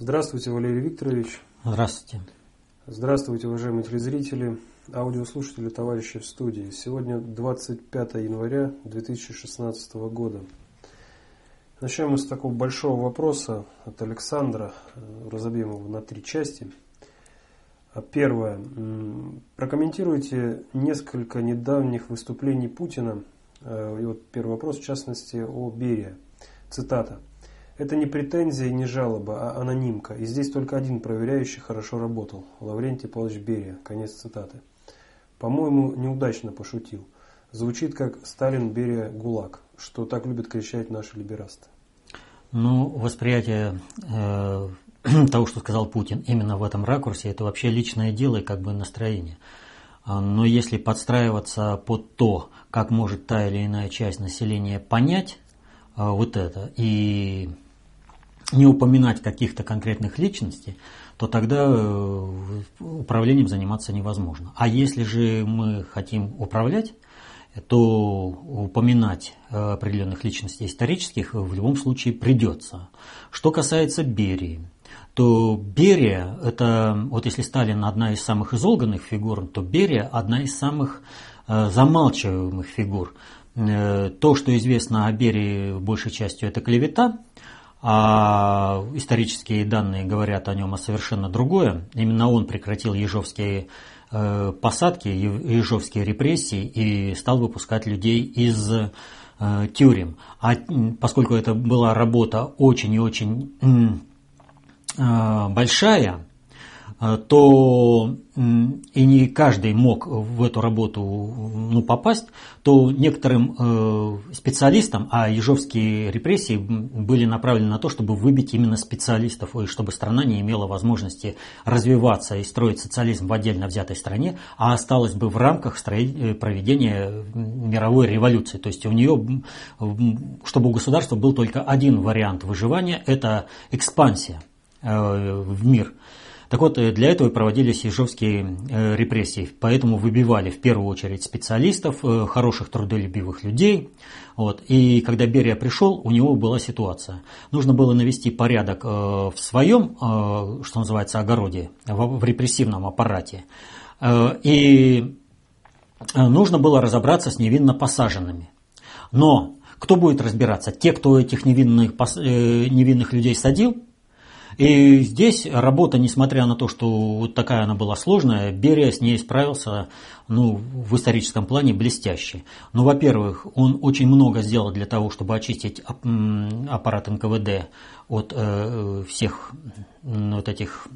Здравствуйте, Валерий Викторович. Здравствуйте. Здравствуйте, уважаемые телезрители, аудиослушатели, товарищи в студии. Сегодня 25 января 2016 года. Начнем мы с такого большого вопроса от Александра. Разобьем его на три части. Первое. Прокомментируйте несколько недавних выступлений Путина. И вот первый вопрос, в частности, о Берия. Цитата. Это не претензия и не жалоба, а анонимка. И здесь только один проверяющий хорошо работал. Лаврентий Павлович Берия. Конец цитаты. По-моему, неудачно пошутил. Звучит как Сталин, Берия, ГУЛАГ, что так любят кричать наши либерасты. Ну, восприятие э, того, что сказал Путин, именно в этом ракурсе, это вообще личное дело и как бы настроение. А, но если подстраиваться под то, как может та или иная часть населения понять э, вот это и не упоминать каких-то конкретных личностей, то тогда э, управлением заниматься невозможно. А если же мы хотим управлять, то упоминать э, определенных личностей исторических в любом случае придется. Что касается Берии, то Берия, это, вот если Сталин одна из самых изолганных фигур, то Берия одна из самых э, замалчиваемых фигур. То, что известно о Берии большей частью, это клевета, а исторические данные говорят о нем о совершенно другое. Именно он прекратил ежовские э, посадки, ежовские репрессии и стал выпускать людей из э, тюрем. А поскольку это была работа очень и очень э, большая, то и не каждый мог в эту работу ну, попасть, то некоторым э, специалистам, а ежовские репрессии были направлены на то, чтобы выбить именно специалистов, и чтобы страна не имела возможности развиваться и строить социализм в отдельно взятой стране, а осталась бы в рамках э, проведения мировой революции. То есть у нее, чтобы у государства был только один вариант выживания, это экспансия в мир. Так вот, э, для этого и проводились ежовские э, репрессии. Поэтому выбивали в первую очередь специалистов, э, хороших трудолюбивых людей. Вот. И когда Берия пришел, у него была ситуация. Нужно было навести порядок в своем, что называется, огороде, в репрессивном аппарате. И нужно было разобраться с невинно посаженными. Но кто будет разбираться? Те, кто этих невинных, невинных людей садил, и здесь работа, несмотря на то, что вот такая она была сложная, Берия с ней справился ну, в историческом плане блестяще. Ну, во-первых, он очень много сделал для того, чтобы очистить аппарат НКВД от э, всех вот этих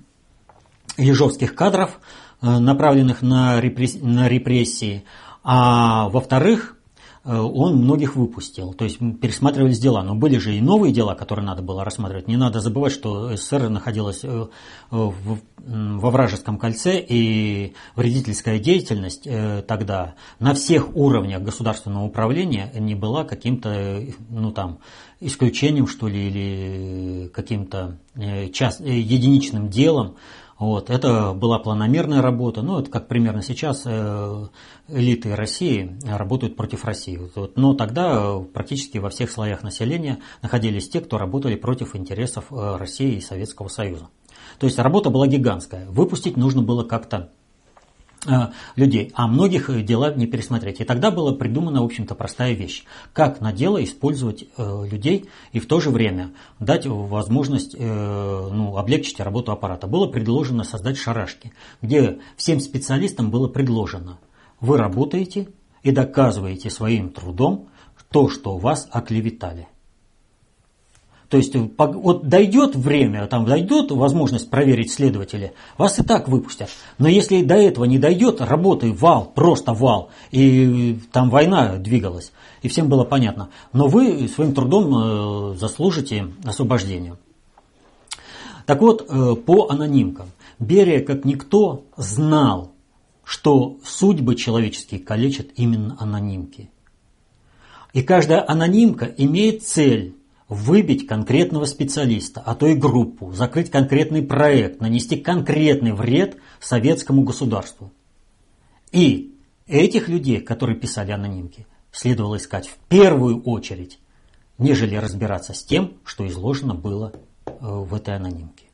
ежовских кадров, э, направленных на репрессии. А во-вторых, он многих выпустил. То есть пересматривались дела. Но были же и новые дела, которые надо было рассматривать. Не надо забывать, что СССР находилась э, во вражеском кольце, и вредительская деятельность э, тогда на всех уровнях государственного управления не была каким-то ну, там, исключением, что ли, или каким-то единичным делом. Вот, это была планомерная работа. Ну, это как примерно сейчас э, элиты России работают против России. Вот, но тогда практически во всех слоях населения находились те, кто работали против интересов э, России и Советского Союза. То есть работа была гигантская. Выпустить нужно было как-то Э, людей, а многих э, дела не пересмотреть. И тогда была придумана, в общем-то, простая вещь. Как на дело использовать э, людей и в то же время дать возможность ну, облегчить работу аппарата. Было предложено создать шарашки, где всем специалистам было предложено, вы работаете и доказываете своим трудом то, что вас оклеветали. То есть вот дойдет время, там дойдет возможность проверить следователя, вас и так выпустят. Но если до этого не дойдет, работы вал, просто вал, и там война двигалась, и всем было понятно. Но вы своим трудом э, заслужите освобождение. Так вот, э, по анонимкам. Берия, как никто, знал, что судьбы человеческие калечат именно анонимки. И каждая анонимка имеет цель выбить конкретного специалиста, а то и группу, закрыть конкретный проект, нанести конкретный вред советскому государству. И этих людей, которые писали анонимки, следовало искать в первую очередь, нежели разбираться с тем, что изложено было э, в этой анонимке.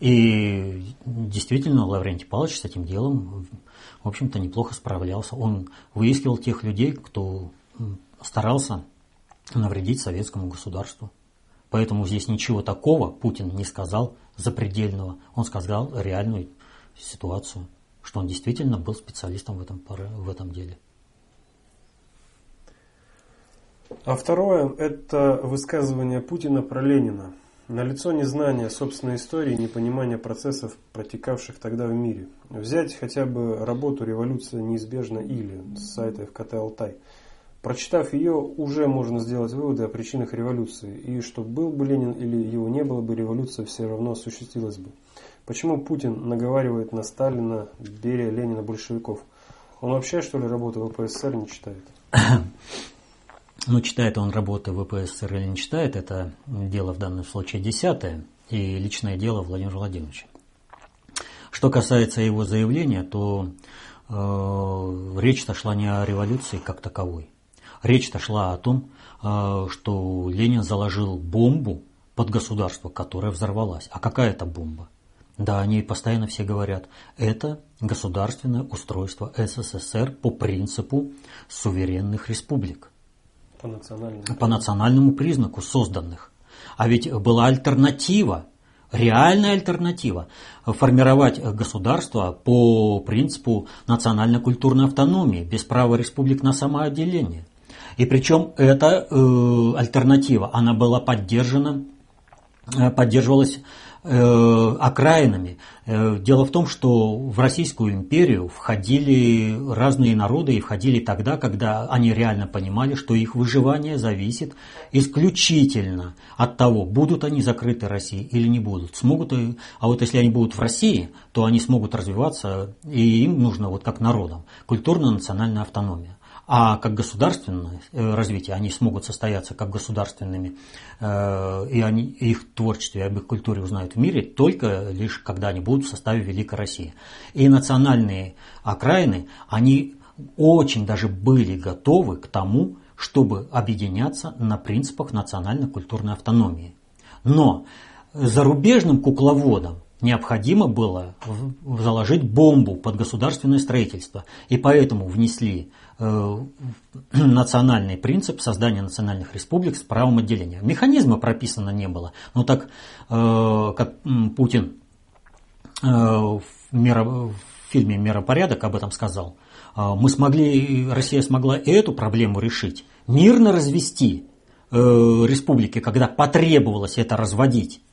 И действительно, Лаврентий Павлович с этим делом, в общем-то, неплохо справлялся. Он выискивал тех людей, кто старался навредить советскому государству. Поэтому здесь ничего такого Путин не сказал запредельного. Он сказал реальную ситуацию, что он действительно был специалистом в этом, в этом деле. А второе – это высказывание Путина про Ленина. Налицо незнание собственной истории и непонимание процессов, протекавших тогда в мире. Взять хотя бы работу «Революция неизбежна» или с сайта ФКТ «Алтай». Прочитав ее, уже можно сделать выводы о причинах революции, и что был бы Ленин или его не было бы, революция все равно осуществилась бы. Почему Путин наговаривает на Сталина, Берия, Ленина, большевиков? Он вообще, что ли, работу ВПСР не читает? Ну, читает он работы ВПСР или не читает, это дело в данном случае десятое и личное дело Владимира Владимировича. Что касается его заявления, то э, речь-то шла не о революции как таковой. Речь-то шла о том, э, что Ленин заложил бомбу под государство, которое взорвалась. А какая это бомба? Да, они постоянно все говорят, это государственное устройство СССР по принципу суверенных республик. По национальному, по национальному признаку созданных. А ведь была альтернатива, реальная альтернатива, формировать государство по принципу национально-культурной автономии, без права республик на самоотделение. И причем эта э, альтернатива, она была поддержана, э, поддерживалась Э, окраинами. Э, дело в том, что в Российскую империю входили разные народы и входили тогда, когда они реально понимали, что их выживание зависит исключительно от того, будут они закрыты России или не будут. Смогут, а вот если они будут в России, то они смогут развиваться, и им нужно, вот как народам, культурно-национальная автономия. А как государственное э, развитие, они смогут состояться как государственными, э, и они, их творчестве, об их культуре узнают в мире только лишь когда они будут в составе Великой России. И национальные окраины, они очень даже были готовы к тому, чтобы объединяться на принципах национально-культурной автономии. Но зарубежным кукловодам необходимо было заложить бомбу под государственное строительство. И поэтому внесли национальный принцип создания национальных республик с правом отделения. Механизма прописано не было. Но так э, как Путин э, в, миро, в фильме «Миропорядок» об этом сказал, мы смогли, Россия смогла эту проблему решить, мирно развести республики, когда потребовалось это разводить.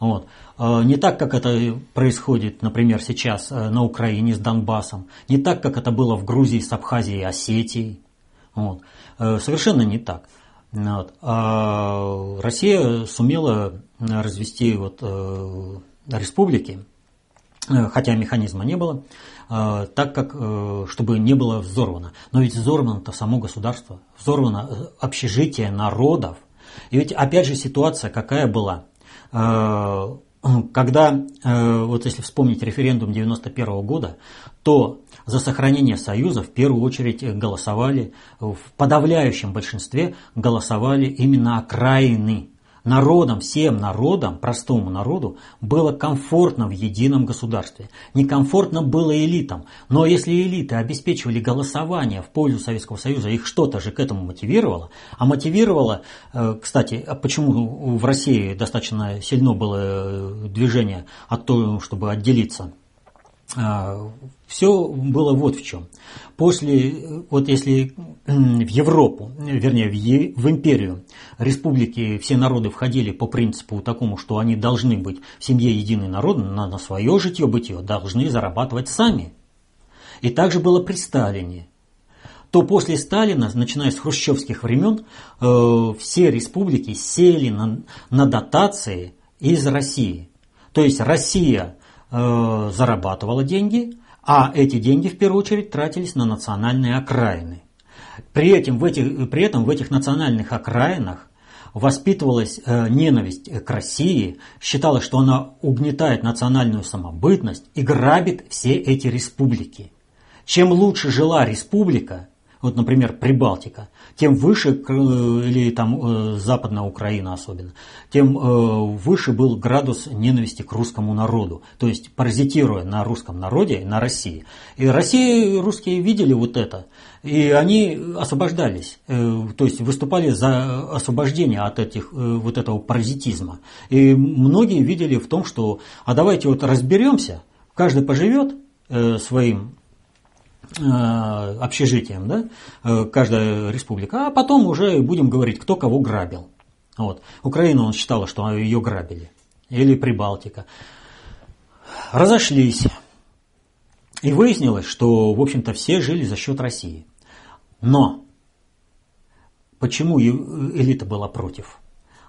Вот. А, не так, как это происходит, например, сейчас э, на Украине с Донбассом, не так, как это было в Грузии с Абхазией и Осетией. Вот. Э, совершенно не так. Вот. А Россия сумела развести вот, э, республики, хотя механизма не было, так как, чтобы не было взорвано. Но ведь взорвано-то само государство, взорвано общежитие народов. И ведь опять же ситуация какая была – Э, когда, э, вот если вспомнить референдум 91 года, то за сохранение Союза в первую очередь голосовали, в подавляющем большинстве голосовали именно окраины Народам, всем народам, простому народу, было комфортно в едином государстве. Некомфортно было элитам. Но если элиты обеспечивали голосование в пользу Советского Союза, их что-то же к этому мотивировало. А мотивировало, э, кстати, а почему в России достаточно сильно было э, движение от того, чтобы отделиться а, все было вот в чем. После, вот если в Европу, вернее в, е, в империю, республики, все народы входили по принципу такому, что они должны быть в семье единый народ, на, на свое житье-бытие должны зарабатывать сами. И также было при Сталине. То после Сталина, начиная с хрущевских времен, э, все республики сели на, на дотации из России. То есть Россия э, зарабатывала деньги, а эти деньги в первую очередь тратились на национальные окраины. При, этом в этих, при этом в этих национальных окраинах воспитывалась э, ненависть к России, считалось, что она угнетает национальную самобытность и грабит все эти республики. Чем лучше жила республика, вот, например, Прибалтика, тем выше, или там Западная Украина особенно, тем выше был градус ненависти к русскому народу, то есть паразитируя на русском народе, на России. И России русские видели вот это, и они освобождались, то есть выступали за освобождение от этих, вот этого паразитизма. И многие видели в том, что а давайте вот разберемся, каждый поживет своим Э, общежитием, да, э, каждая республика, а потом уже будем говорить, кто кого грабил. Вот. Украина, он считала, что ее грабили. Или Прибалтика. Разошлись. И выяснилось, что, в общем-то, все жили за счет России. Но почему элита была против?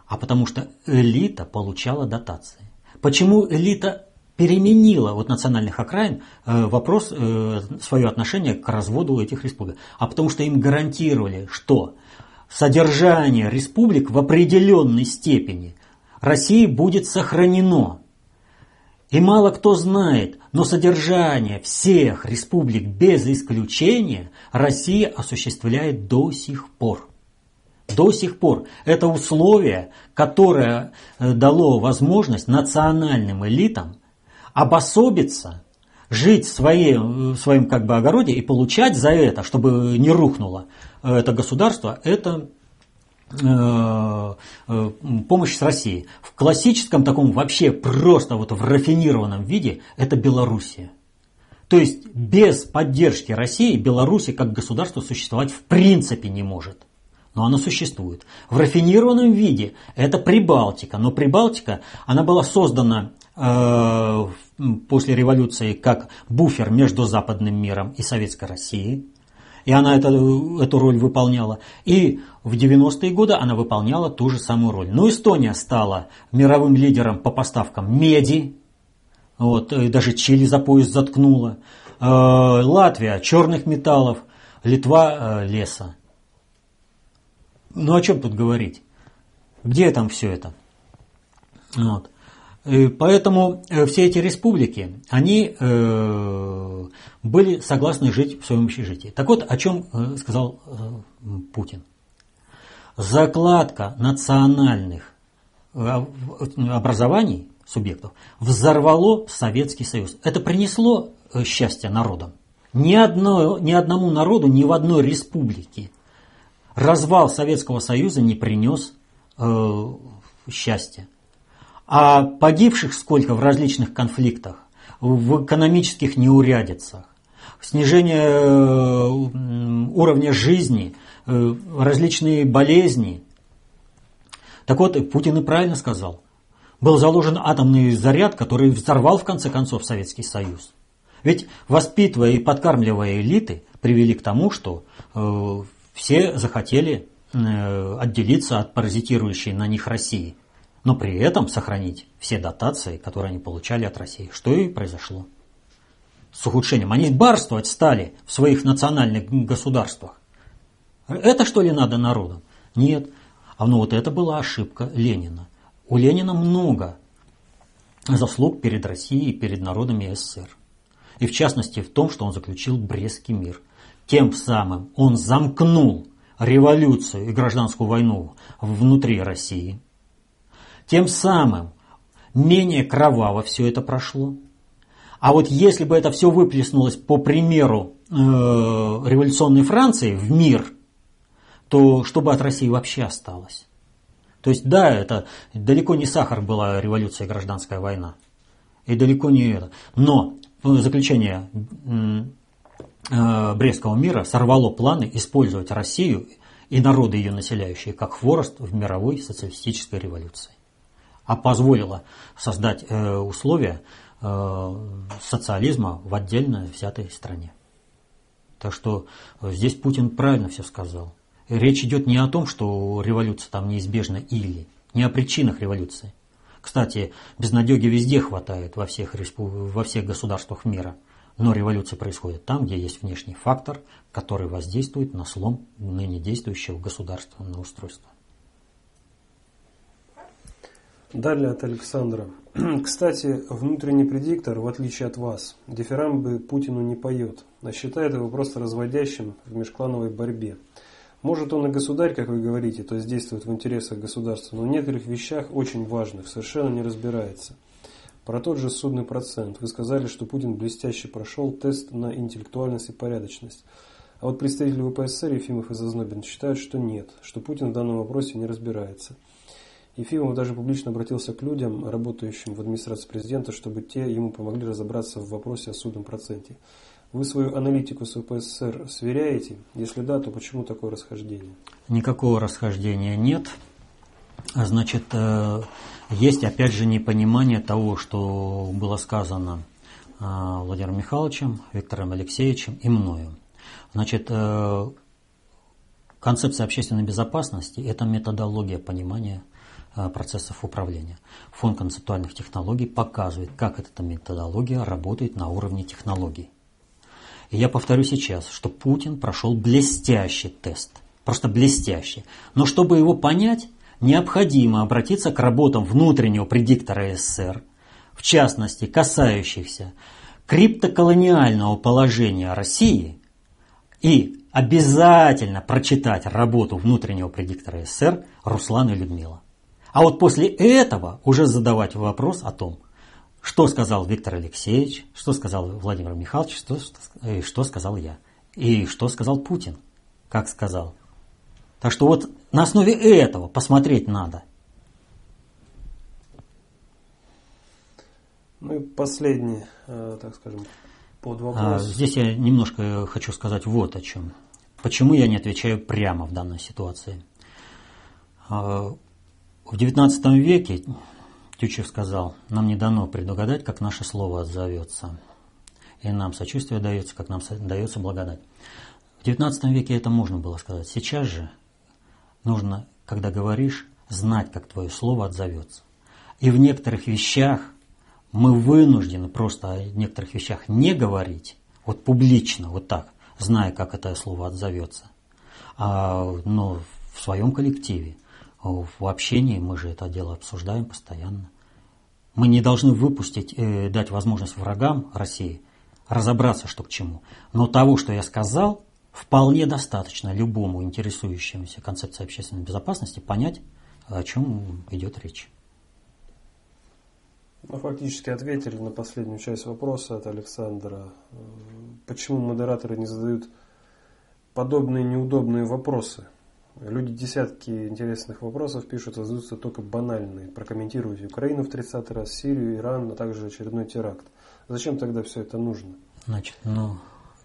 А потому что элита получала дотации. Почему элита переменила вот национальных окраин э, вопрос, э, свое отношение к разводу этих республик. А потому что им гарантировали, что содержание республик в определенной степени России будет сохранено. И мало кто знает, но содержание всех республик без исключения Россия осуществляет до сих пор. До сих пор. Это условие, которое э, дало возможность национальным элитам обособиться, жить в, своей, в своем как бы огороде и получать за это, чтобы не рухнуло это государство, это э, э, помощь с Россией. В классическом таком вообще просто вот в рафинированном виде это Белоруссия. То есть без поддержки России Беларусь как государство существовать в принципе не может. Но она существует. В рафинированном виде это Прибалтика. Но Прибалтика, она была создана Э, после революции как буфер между западным миром и советской Россией. И она это, эту роль выполняла. И в 90-е годы она выполняла ту же самую роль. Но Эстония стала мировым лидером по поставкам меди. Вот, и даже Чили за пояс заткнула. Э, Латвия – черных металлов. Литва – леса. Ну о чем тут говорить? Где там все это? Вот. Э, поэтому э, все эти республики, они э, были согласны жить в своем общежитии. Так вот, о чем сказал Путин. Закладка национальных образований субъектов взорвало Советский Союз. Это принесло счастье народам. Ни, одно, ни одному народу, ни в одной республике развал Советского Союза не принес э, счастья. А погибших сколько в различных конфликтах, в экономических неурядицах, снижение э, уровня жизни, э, различные болезни. Так вот, Путин и правильно сказал. Был заложен атомный заряд, который взорвал в конце концов Советский Союз. Ведь воспитывая и подкармливая элиты, привели к тому, что э, все захотели э, отделиться от паразитирующей на них России но при этом сохранить все дотации, которые они получали от России. Что и произошло. С ухудшением. Они барствовать стали в своих национальных государствах. Это что ли надо народам? Нет. А ну вот это была ошибка Ленина. У Ленина много заслуг перед Россией и перед народами СССР. И в частности в том, что он заключил Брестский мир. Тем самым он замкнул революцию и гражданскую войну внутри России – тем самым менее кроваво все это прошло. А вот если бы это все выплеснулось по примеру э, революционной Франции в мир, то что бы от России вообще осталось? То есть да, это далеко не сахар была революция и гражданская война. И далеко не это. Но заключение э, Брестского мира сорвало планы использовать Россию и народы ее населяющие как хворост в мировой социалистической революции а позволила создать э, условия э, социализма в отдельно взятой стране. Так что э, здесь Путин правильно все сказал. Речь идет не о том, что революция там неизбежна или, не о причинах революции. Кстати, безнадеги везде хватает во всех, во всех государствах мира. Но революция происходит там, где есть внешний фактор, который воздействует на слом ныне действующего государственного устройства. Далее от Александра. Кстати, внутренний предиктор, в отличие от вас, дифирамбы Путину не поет, а считает его просто разводящим в межклановой борьбе. Может он и государь, как вы говорите, то есть действует в интересах государства, но в некоторых вещах очень важных совершенно не разбирается. Про тот же судный процент. Вы сказали, что Путин блестяще прошел тест на интеллектуальность и порядочность. А вот представители ВПСР Ефимов и Зазнобин считают, что нет, что Путин в данном вопросе не разбирается. Ефимов даже публично обратился к людям, работающим в администрации президента, чтобы те ему помогли разобраться в вопросе о судном проценте. Вы свою аналитику с ВПСР сверяете? Если да, то почему такое расхождение? Никакого расхождения нет. А значит, э, есть опять же непонимание того, что было сказано э, Владимиром Михайловичем, Виктором Алексеевичем и мною. Значит, э, концепция общественной безопасности – это методология понимания процессов управления. Фонд концептуальных технологий показывает, как эта методология работает на уровне технологий. И я повторю сейчас, что Путин прошел блестящий тест. Просто блестящий. Но чтобы его понять, необходимо обратиться к работам внутреннего предиктора СССР, в частности, касающихся криптоколониального положения России, и обязательно прочитать работу внутреннего предиктора СССР Руслана и Людмила. А вот после этого уже задавать вопрос о том, что сказал Виктор Алексеевич, что сказал Владимир Михайлович, что, что, что сказал я. И что сказал Путин, как сказал. Так что вот на основе этого посмотреть надо. Ну и последний, э, так скажем, под вопрос. А, здесь я немножко хочу сказать вот о чем. Почему я не отвечаю прямо в данной ситуации? В XIX веке Тютчев сказал, нам не дано предугадать, как наше слово отзовется. И нам сочувствие дается, как нам дается благодать. В XIX веке это можно было сказать. Сейчас же нужно, когда говоришь, знать, как твое слово отзовется. И в некоторых вещах мы вынуждены просто о некоторых вещах не говорить, вот публично, вот так, зная, как это слово отзовется, а, но в своем коллективе – в общении, мы же это дело обсуждаем постоянно. Мы не должны выпустить, э, дать возможность врагам России разобраться, что к чему. Но того, что я сказал, вполне достаточно любому интересующемуся концепцией общественной безопасности понять, о чем идет речь. Ну, фактически ответили на последнюю часть вопроса от Александра. Почему модераторы не задают подобные неудобные вопросы? Люди десятки интересных вопросов пишут, а задаются только банальные. Прокомментируйте Украину в 30 раз, Сирию, Иран, а также очередной теракт. Зачем тогда все это нужно? Значит, ну...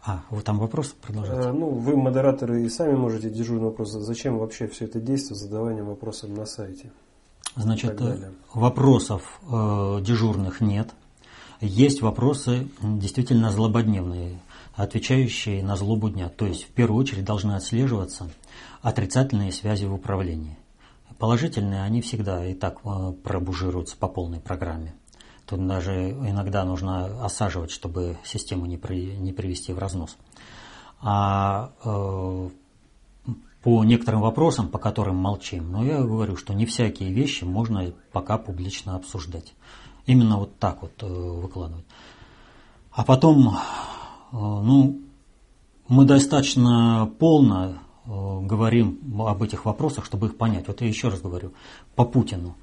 А, вот там вопрос продолжается? Э, ну, вы, модераторы, и сами можете дежурный вопрос. Зачем вообще все это действие задаванием вопросов на сайте? Значит, вопросов э, дежурных нет. Есть вопросы действительно злободневные, отвечающие на злобу дня. То есть, в первую очередь, должны отслеживаться отрицательные связи в управлении. Положительные они всегда и так э, пробужируются по полной программе. Тут даже иногда нужно осаживать, чтобы систему не, при, не привести в разнос. А э, по некоторым вопросам, по которым молчим, но я говорю, что не всякие вещи можно пока публично обсуждать. Именно вот так вот э, выкладывать. А потом, э, ну, мы достаточно полно говорим об этих вопросах, чтобы их понять. Вот я еще раз говорю, по Путину,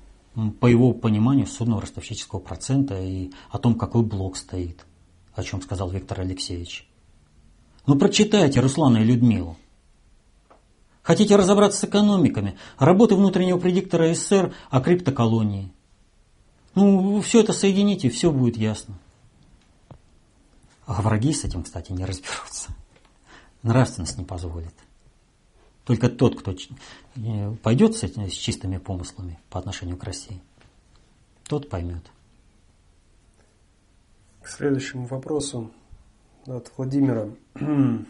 по его пониманию судного ростовщического процента и о том, какой блок стоит, о чем сказал Виктор Алексеевич. Ну прочитайте Руслана и Людмилу. Хотите разобраться с экономиками? Работы внутреннего предиктора СССР о криптоколонии. Ну, все это соедините, все будет ясно. А враги с этим, кстати, не разберутся. Нравственность не позволит. Только тот, кто пойдет с, этими, с чистыми помыслами по отношению к России, тот поймет. К следующему вопросу от Владимира.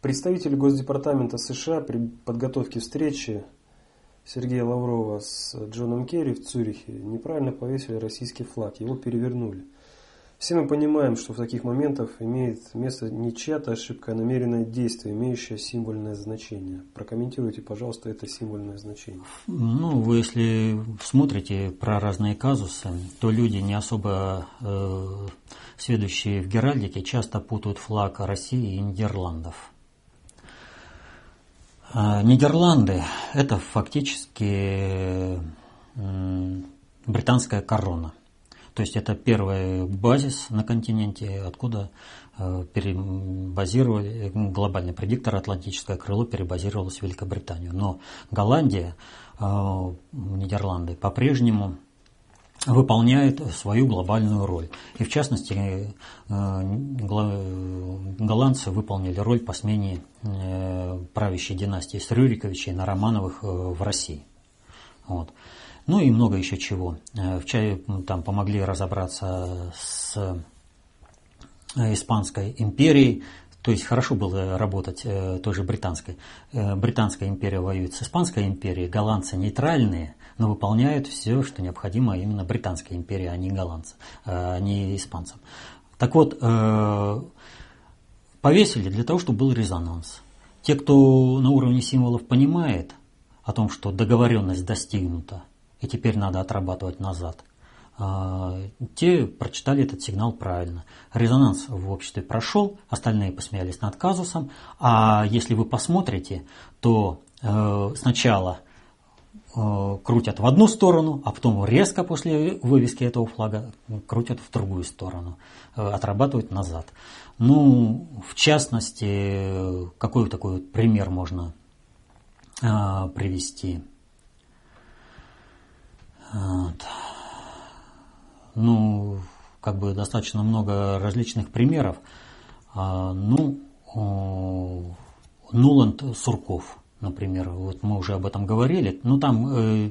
Представитель Госдепартамента США при подготовке встречи Сергея Лаврова с Джоном Керри в Цюрихе неправильно повесили российский флаг, его перевернули. Все мы понимаем, что в таких моментах имеет место не чья-то ошибка, а намеренное действие, имеющее символьное значение. Прокомментируйте, пожалуйста, это символьное значение. Ну, вы если смотрите про разные казусы, то люди не особо э, сведущие в геральдике часто путают флаг России и Нидерландов. А Нидерланды – это фактически британская корона. То есть это первый базис на континенте, откуда э, перебазировали, глобальный предиктор Атлантическое крыло перебазировалось в Великобританию. Но Голландия, э, Нидерланды по-прежнему выполняет свою глобальную роль. И в частности, э, голландцы выполнили роль по смене правящей династии с Рюриковичей на Романовых в России. Вот. Ну и много еще чего. Э, в чае там помогли разобраться с э, Испанской империей, то есть хорошо было работать э, той же британской. Британская империя воюет с Испанской империей, голландцы нейтральные, но выполняют все, что необходимо именно Британской империи, а не голландцам, а не испанцам. Так вот, повесили для того, чтобы был резонанс. Те, кто на уровне символов понимает о том, что договоренность достигнута, и теперь надо отрабатывать назад. А, те прочитали этот сигнал правильно. Резонанс в обществе прошел, остальные посмеялись над казусом. А если вы посмотрите, то э, сначала э, крутят в одну сторону, а потом резко после вывески этого флага крутят в другую сторону, э, отрабатывают назад. Ну, в частности, какой такой пример можно привести? Вот. Ну, как бы достаточно много различных примеров. А, ну, Нуланд Сурков, например, вот мы уже об этом говорили, но там э,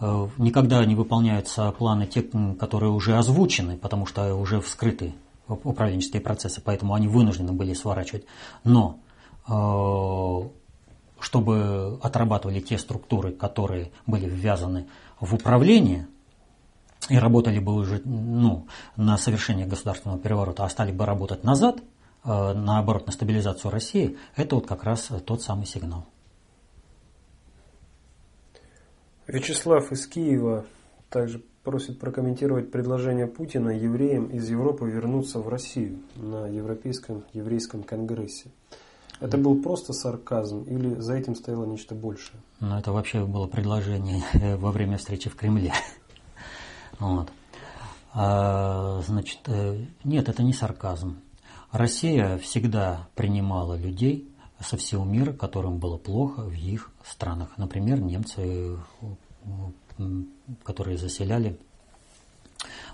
э, никогда не выполняются планы те, которые уже озвучены, потому что уже вскрыты управленческие процессы, поэтому они вынуждены были сворачивать. Но э, чтобы отрабатывали те структуры, которые были ввязаны в управление и работали бы уже ну, на совершение государственного переворота, а стали бы работать назад, э, наоборот, на стабилизацию России, это вот как раз тот самый сигнал. Вячеслав из Киева также просит прокомментировать предложение Путина евреям из Европы вернуться в Россию на Европейском еврейском конгрессе. Это был просто сарказм или за этим стояло нечто большее? Ну, это вообще было предложение э, во время встречи в Кремле. Вот. А, значит, э, нет, это не сарказм. Россия всегда принимала людей со всего мира, которым было плохо в их странах. Например, немцы, которые заселяли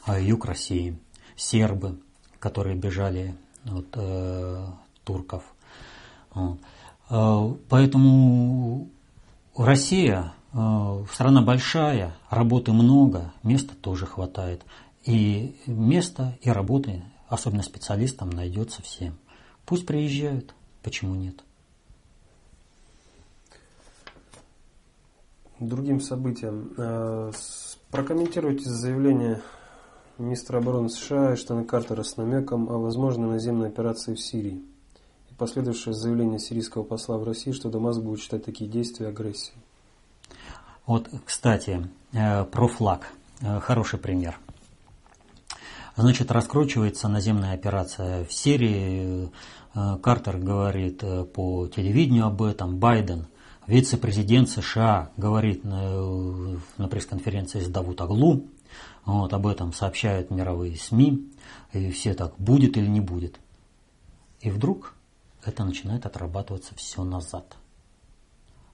юг России, сербы, которые бежали от э, турков – Э, поэтому Россия э, страна большая, работы много, места тоже хватает. И место, и работы, особенно специалистам, найдется всем. Пусть приезжают, почему нет? Другим событиям. Э, прокомментируйте заявление министра обороны США Эштона Картера с намеком о возможной наземной операции в Сирии последовавшее заявление сирийского посла в России, что Дамаск будет считать такие действия агрессией. Вот, кстати, э, про флаг. Э, хороший пример. Значит, раскручивается наземная операция в Сирии. Э, Картер говорит по телевидению об этом. Байден, вице-президент США, говорит на, на пресс-конференции с Давут Аглу. Вот, об этом сообщают мировые СМИ. И все так, будет или не будет. И вдруг это начинает отрабатываться все назад.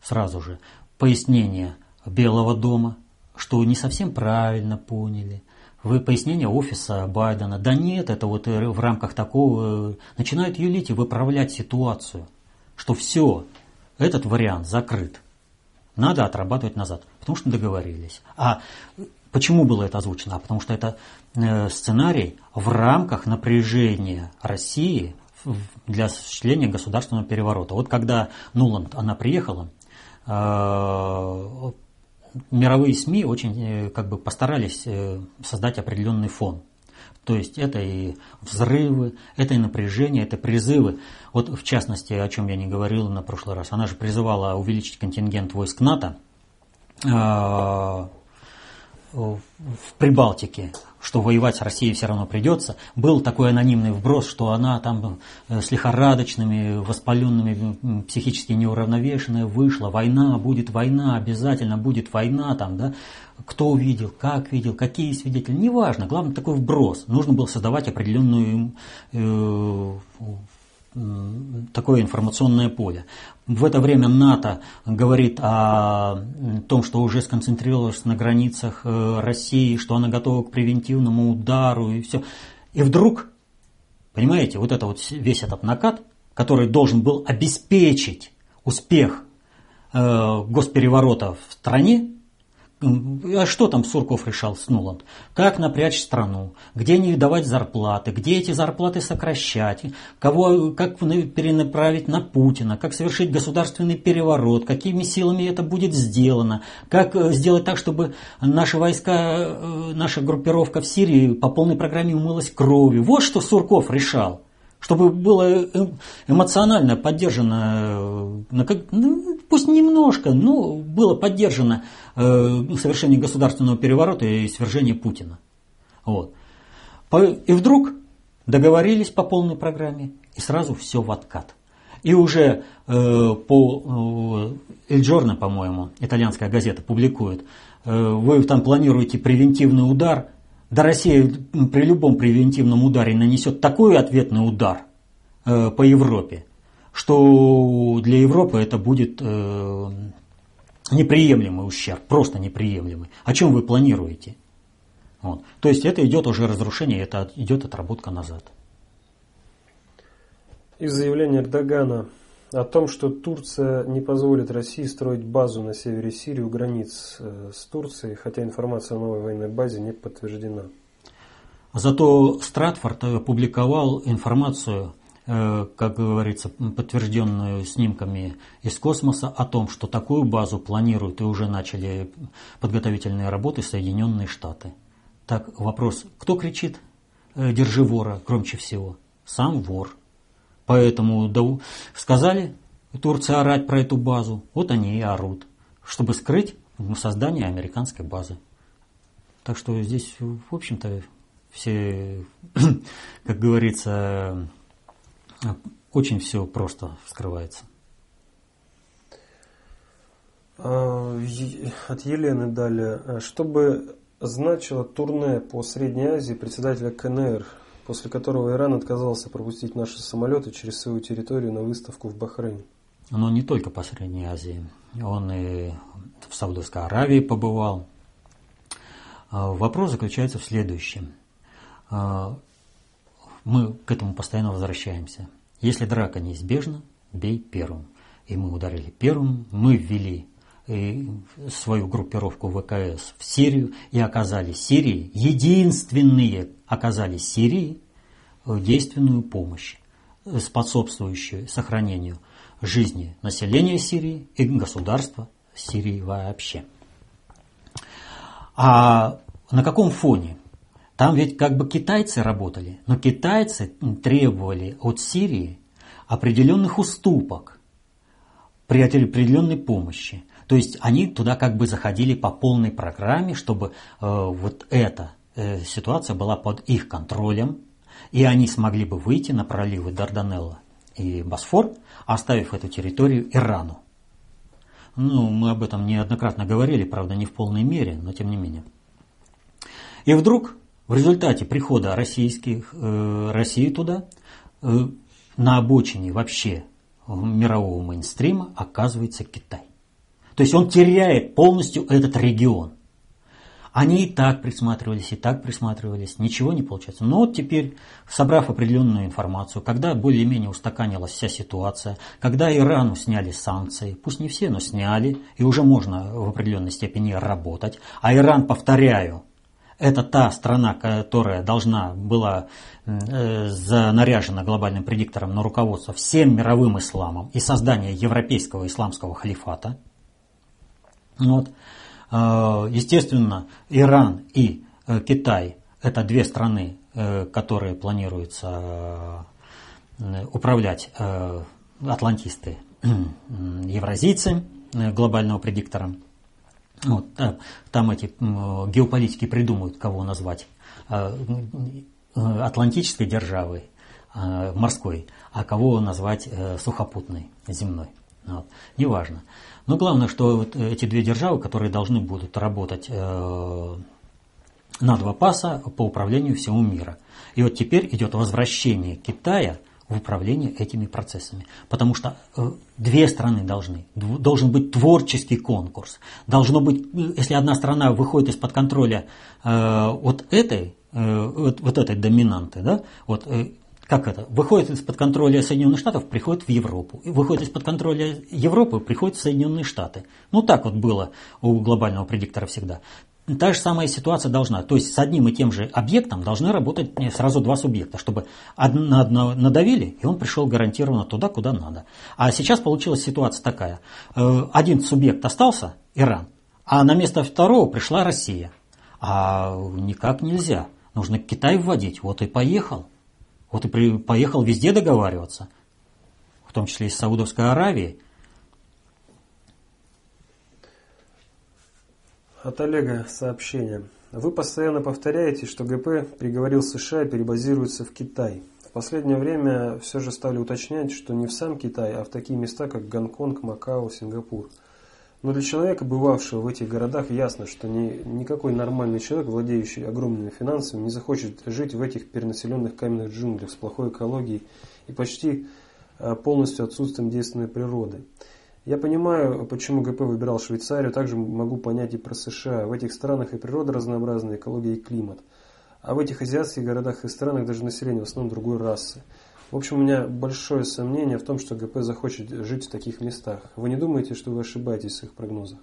Сразу же пояснение Белого дома, что не совсем правильно поняли. Вы пояснение офиса Байдена. Да нет, это вот э, в рамках такого э, начинают юлить и выправлять ситуацию, что все, этот вариант закрыт. Надо отрабатывать назад, потому что договорились. А почему было это озвучено? А потому что это э, сценарий в рамках напряжения России для осуществления государственного переворота. Вот когда Нуланд, она приехала, э, мировые СМИ очень э, как бы постарались э, создать определенный фон. То есть это и взрывы, это и напряжение, это призывы. Вот в частности, о чем я не говорил на прошлый раз, она же призывала увеличить контингент войск НАТО в Прибалтике, что воевать с Россией все равно придется, был такой анонимный вброс, что она там э, с лихорадочными, воспаленными, психически неуравновешенная вышла, война, будет война, обязательно будет война там, да, кто видел, как видел, какие свидетели, неважно, главное такой вброс. Нужно было создавать определенную э, такое информационное поле. В это время НАТО говорит о том, что уже сконцентрировалась на границах э, России, что она готова к превентивному удару и все. И вдруг, понимаете, вот это вот весь этот накат, который должен был обеспечить успех э, госпереворота в стране, а что там Сурков решал с Нуланд? Как напрячь страну? Где не давать зарплаты? Где эти зарплаты сокращать? Кого, как перенаправить на Путина? Как совершить государственный переворот? Какими силами это будет сделано? Как э, сделать так, чтобы наши войска, э, наша группировка в Сирии по полной программе умылась кровью? Вот что Сурков решал чтобы было эмоционально поддержано, э, ну, пусть немножко, но было поддержано э, совершение государственного переворота и свержение Путина. Вот. И вдруг договорились по полной программе, и сразу все в откат. И уже э, по э, Эль по-моему, итальянская газета публикует, э, вы там планируете превентивный удар – да Россия при любом превентивном ударе нанесет такой ответный удар э, по Европе, что для Европы это будет э, неприемлемый ущерб, просто неприемлемый. О чем вы планируете? Вот. То есть это идет уже разрушение, это идет отработка назад. Из заявления Эрдогана о том, что Турция не позволит России строить базу на севере Сирии у границ э, с Турцией, хотя информация о новой военной базе не подтверждена. Зато Стратфорд опубликовал информацию, э, как говорится, подтвержденную снимками из космоса о том, что такую базу планируют и уже начали подготовительные работы Соединенные Штаты. Так, вопрос, кто кричит э, «держи вора» громче всего? Сам вор – Поэтому да, сказали Турция орать про эту базу, вот они и орут, чтобы скрыть создание американской базы. Так что здесь, в общем-то, все, как говорится, очень все просто скрывается. А, от Елены далее. Что бы значило турне по Средней Азии председателя КНР после которого Иран отказался пропустить наши самолеты через свою территорию на выставку в Бахрейне. Но не только по Средней Азии. Он и в Саудовской Аравии побывал. А, вопрос заключается в следующем. А, мы к этому постоянно возвращаемся. Если драка неизбежна, бей первым. И мы ударили первым, мы ввели свою группировку ВКС в Сирию и оказали Сирии, единственные оказали Сирии э, действенную помощь, э, способствующую сохранению жизни населения Сирии и государства Сирии вообще. А на каком фоне? Там ведь как бы китайцы работали, но китайцы требовали от Сирии определенных уступок при определенной помощи. То есть они туда как бы заходили по полной программе, чтобы э, вот это Э, ситуация была под их контролем, и они смогли бы выйти на проливы Дарданелла и Босфор, оставив эту территорию Ирану. Ну, мы об этом неоднократно говорили, правда, не в полной мере, но тем не менее. И вдруг в результате прихода российских, э, России туда э, на обочине вообще мирового мейнстрима оказывается Китай. То есть он теряет полностью этот регион – они и так присматривались, и так присматривались, ничего не получается. Но вот теперь, собрав определенную информацию, когда более-менее устаканилась вся ситуация, когда Ирану сняли санкции, пусть не все, но сняли, и уже можно в определенной степени работать, а Иран, повторяю, это та страна, которая должна была э, занаряжена глобальным предиктором на руководство всем мировым исламом и создание европейского исламского халифата. Вот. Э, естественно, Иран и э, Китай – это две страны которые планируется управлять атлантисты, евразийцы глобального предиктора. Вот, там эти геополитики придумают, кого назвать атлантической державой, морской, а кого назвать сухопутной, земной. Вот. Неважно. Но главное, что вот эти две державы, которые должны будут работать э, на два паса по управлению всего мира. И вот теперь идет возвращение Китая в управление этими процессами. Потому что э, две страны должны. Должен быть творческий конкурс. Должно быть, э, если одна страна выходит из-под контроля э, вот этой, вот, вот этой доминанты, да, вот как это, выходит из-под контроля Соединенных Штатов, приходит в Европу. И выходит из-под контроля Европы, приходит в Соединенные Штаты. Ну так вот было у глобального предиктора всегда. Та же самая ситуация должна. То есть с одним и тем же объектом должны работать сразу два субъекта, чтобы на одно надавили, и он пришел гарантированно туда, куда надо. А сейчас получилась ситуация такая. Э, один субъект остался, Иран, а на место второго пришла Россия. А никак нельзя. Нужно Китай вводить. Вот и поехал. Вот и поехал везде договариваться, в том числе и с Саудовской Аравией. От Олега сообщение. Вы постоянно повторяете, что ГП приговорил США и перебазируется в Китай. В последнее время все же стали уточнять, что не в сам Китай, а в такие места, как Гонконг, Макао, Сингапур – но для человека, бывавшего в этих городах, ясно, что ни, никакой нормальный человек, владеющий огромными финансами, не захочет жить в этих перенаселенных каменных джунглях с плохой экологией и почти а, полностью отсутствием действенной природы. Я понимаю, почему ГП выбирал Швейцарию, также могу понять и про США. В этих странах и природа разнообразная, экология и климат. А в этих азиатских городах и странах даже население в основном другой расы. В общем, у меня большое сомнение в том, что ГП захочет жить в таких местах. Вы не думаете, что вы ошибаетесь в своих прогнозах?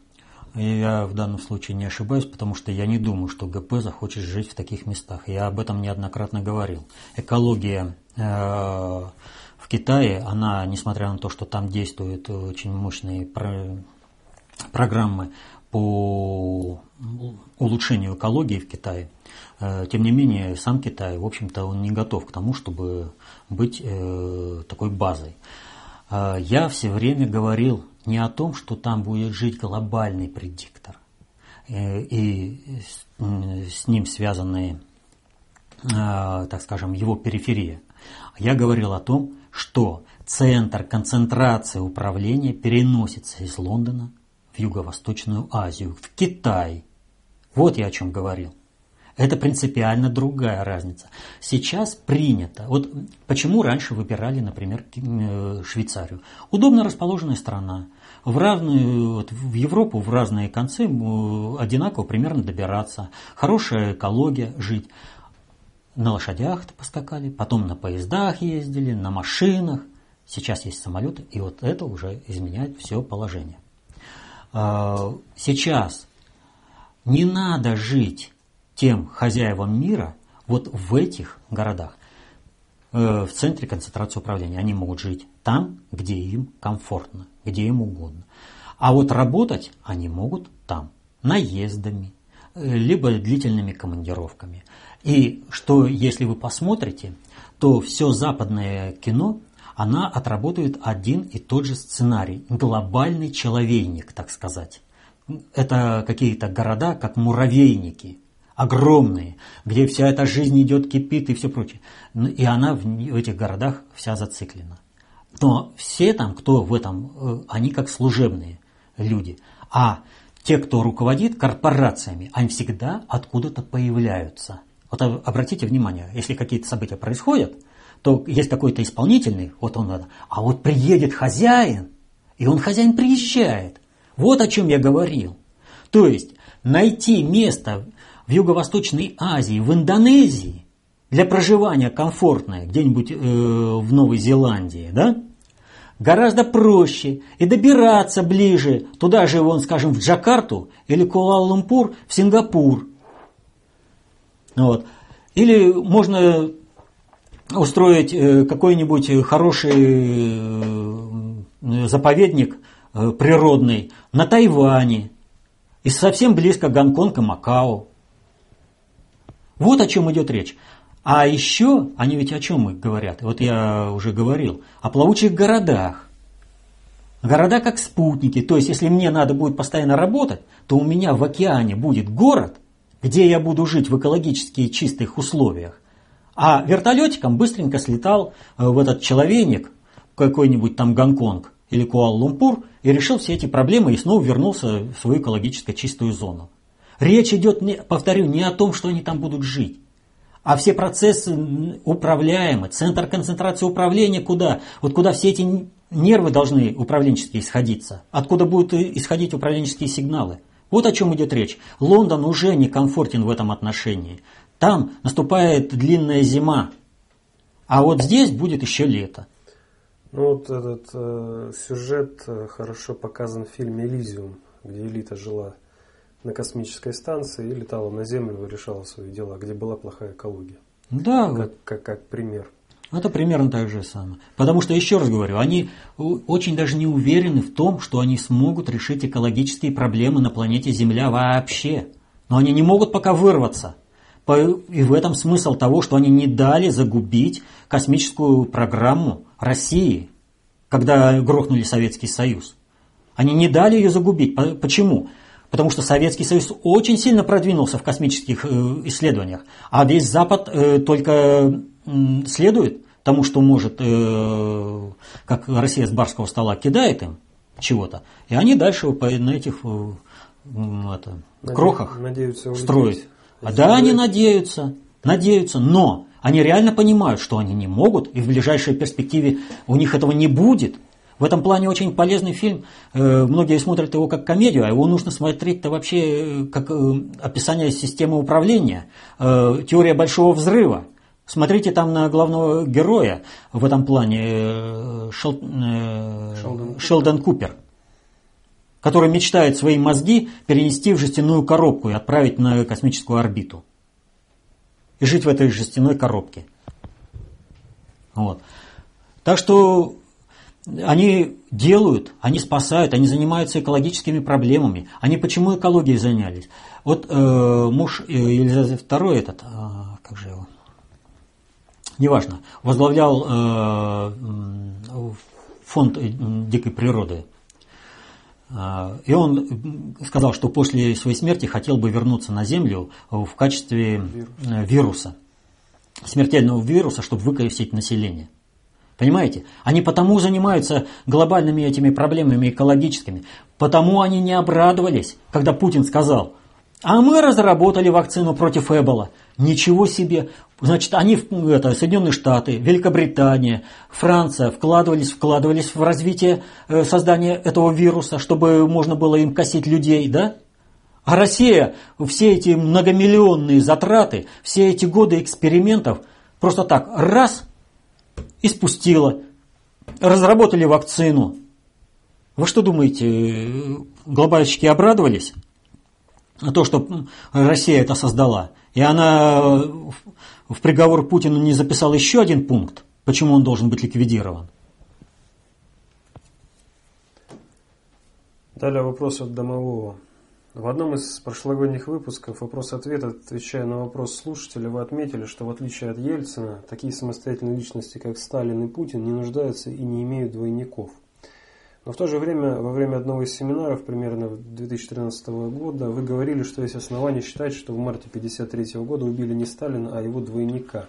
Я в данном случае не ошибаюсь, потому что я не думаю, что ГП захочет жить в таких местах. Я об этом неоднократно говорил. Экология э, в Китае, она, несмотря на то, что там действуют очень мощные про программы по улучшению экологии в Китае, э, тем не менее, сам Китай, в общем-то, он не готов к тому, чтобы быть э, такой базой. Э, я все время говорил не о том, что там будет жить глобальный предиктор и с, ним связанные, так скажем, его периферия. Я говорил о том, что центр концентрации управления переносится из Лондона Юго-Восточную Азию, в Китай. Вот я о чем говорил. Это принципиально другая разница. Сейчас принято. Вот почему раньше выбирали, например, э, Швейцарию? Удобно расположенная страна. В, разную, вот, в Европу в разные концы одинаково примерно добираться. Хорошая экология, жить. На лошадях поскакали, потом на поездах ездили, на машинах. Сейчас есть самолеты, и вот это уже изменяет все положение. А, сейчас не надо жить тем хозяевам мира вот в этих городах, э, в центре концентрации управления. Они могут жить там, где им комфортно, где им угодно. А вот работать они могут там, наездами, э, либо длительными командировками. И что, если вы посмотрите, то все западное кино, она отработает один и тот же сценарий. Глобальный человейник, так сказать. Это какие-то города, как муравейники, огромные, где вся эта жизнь идет, кипит и все прочее. Ну, и она в, этих городах вся зациклена. Но все там, кто в этом, э, они как служебные люди. А те, кто руководит корпорациями, они всегда откуда-то появляются. Вот обратите внимание, если какие-то события происходят, то есть какой-то исполнительный, вот он надо, а вот приедет хозяин, и он хозяин приезжает. Вот о чем я говорил. То есть найти место в Юго-Восточной Азии, в Индонезии, для проживания комфортное, где-нибудь э, в Новой Зеландии, да, гораздо проще и добираться ближе, туда же, вон, скажем, в Джакарту или Куала-Лумпур, в Сингапур. Вот. Или можно устроить э, какой-нибудь хороший э, заповедник э, природный на Тайване и совсем близко Гонконг и Макао. Вот о чем идет речь. А еще, они ведь о чем говорят? Вот я уже говорил, о плавучих городах. Города как спутники. То есть, если мне надо будет постоянно работать, то у меня в океане будет город, где я буду жить в экологически чистых условиях. А вертолетиком быстренько слетал э, в этот человейник, какой-нибудь там Гонконг или Куала-Лумпур, и решил все эти проблемы и снова вернулся в свою экологически чистую зону. Речь идет, повторю, не о том, что они там будут жить. А все процессы управляемы. Центр концентрации управления куда? Вот куда все эти нервы должны управленческие сходиться. Откуда будут исходить управленческие сигналы. Вот о чем идет речь. Лондон уже некомфортен в этом отношении. Там наступает длинная зима. А вот здесь будет еще лето. Ну вот этот э, сюжет э, хорошо показан в фильме «Элизиум», где элита жила на космической станции и летала на Землю решала свои дела, где была плохая экология. Да. Как, как, как пример. Это примерно так же самое. Потому что, еще раз говорю, они очень даже не уверены в том, что они смогут решить экологические проблемы на планете Земля вообще. Но они не могут пока вырваться. И в этом смысл того, что они не дали загубить космическую программу России, когда грохнули Советский Союз. Они не дали ее загубить. Почему? Потому что Советский Союз очень сильно продвинулся в космических э, исследованиях, а весь Запад э, только следует тому, что может, э, как Россия с барского стола кидает им чего-то, и они дальше на этих это, крохах надеются строят. А да, они надеются, надеются, но они реально понимают, что они не могут, и в ближайшей перспективе у них этого не будет – в этом плане очень полезный фильм. Э, многие смотрят его как комедию, а его нужно смотреть-то вообще э, как э, описание системы управления, теория большого взрыва. Смотрите там на главного героя в этом плане Шел... Шелдон. Шелдон Купер, который мечтает свои мозги перенести в жестяную коробку и отправить на космическую орбиту. И жить в этой жестяной коробке. Вот. Так что они делают, они спасают, они занимаются экологическими проблемами. Они почему экологией занялись? Вот э, муж э, Елизаветы II, этот, э, как же его, неважно, возглавлял э, фонд дикой природы. Э, и он сказал, что после своей смерти хотел бы вернуться на Землю в качестве э, вируса, смертельного вируса, чтобы выкосить население. Понимаете? Они потому занимаются глобальными этими проблемами экологическими. Потому они не обрадовались, когда Путин сказал, а мы разработали вакцину против Эбола. Ничего себе! Значит, они, это, Соединенные Штаты, Великобритания, Франция вкладывались, вкладывались в развитие э, создания этого вируса, чтобы можно было им косить людей, да? А Россия все эти многомиллионные затраты, все эти годы экспериментов просто так раз и спустила. Разработали вакцину. Вы что думаете, глобальщики обрадовались? На То, что Россия это создала. И она в приговор Путину не записала еще один пункт, почему он должен быть ликвидирован. Далее вопрос от домового. В одном из прошлогодних выпусков вопрос-ответ, отвечая на вопрос слушателя, вы отметили, что в отличие от Ельцина, такие самостоятельные личности, как Сталин и Путин, не нуждаются и не имеют двойников. Но в то же время, во время одного из семинаров, примерно 2013 года, вы говорили, что есть основания считать, что в марте 1953 года убили не Сталина, а его двойника.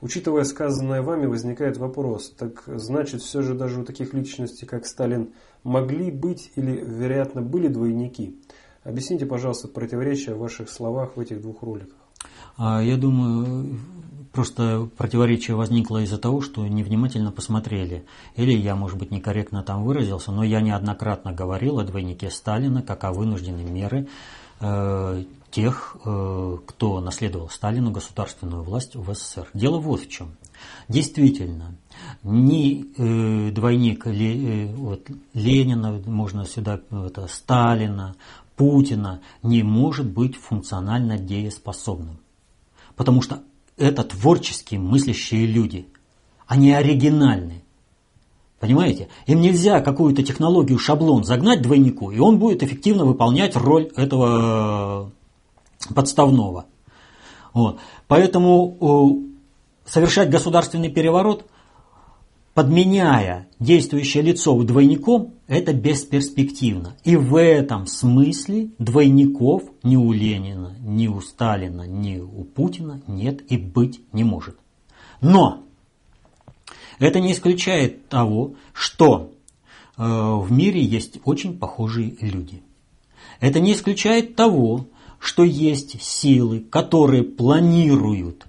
Учитывая сказанное вами, возникает вопрос, так значит, все же даже у таких личностей, как Сталин, могли быть или, вероятно, были двойники – Объясните, пожалуйста, противоречия в ваших словах в этих двух роликах. А, я думаю, просто противоречие возникло из-за того, что невнимательно посмотрели. Или я, может быть, некорректно там выразился, но я неоднократно говорил о двойнике Сталина как о вынужденной меры э, тех, э, кто наследовал Сталину государственную власть в СССР. Дело вот в чем. Действительно, ни э, двойник Ле, э, вот, Ленина, можно сюда это, Сталина, Путина не может быть функционально дееспособным. Потому что это творческие мыслящие люди. Они оригинальны. Понимаете? Им нельзя какую-то технологию, шаблон загнать двойнику, и он будет эффективно выполнять роль этого подставного. Вот. Поэтому совершать государственный переворот, подменяя действующее лицо двойником, это бесперспективно. И в этом смысле двойников ни у Ленина, ни у Сталина, ни у Путина нет и быть не может. Но это не исключает того, что э, в мире есть очень похожие люди. Это не исключает того, что есть силы, которые планируют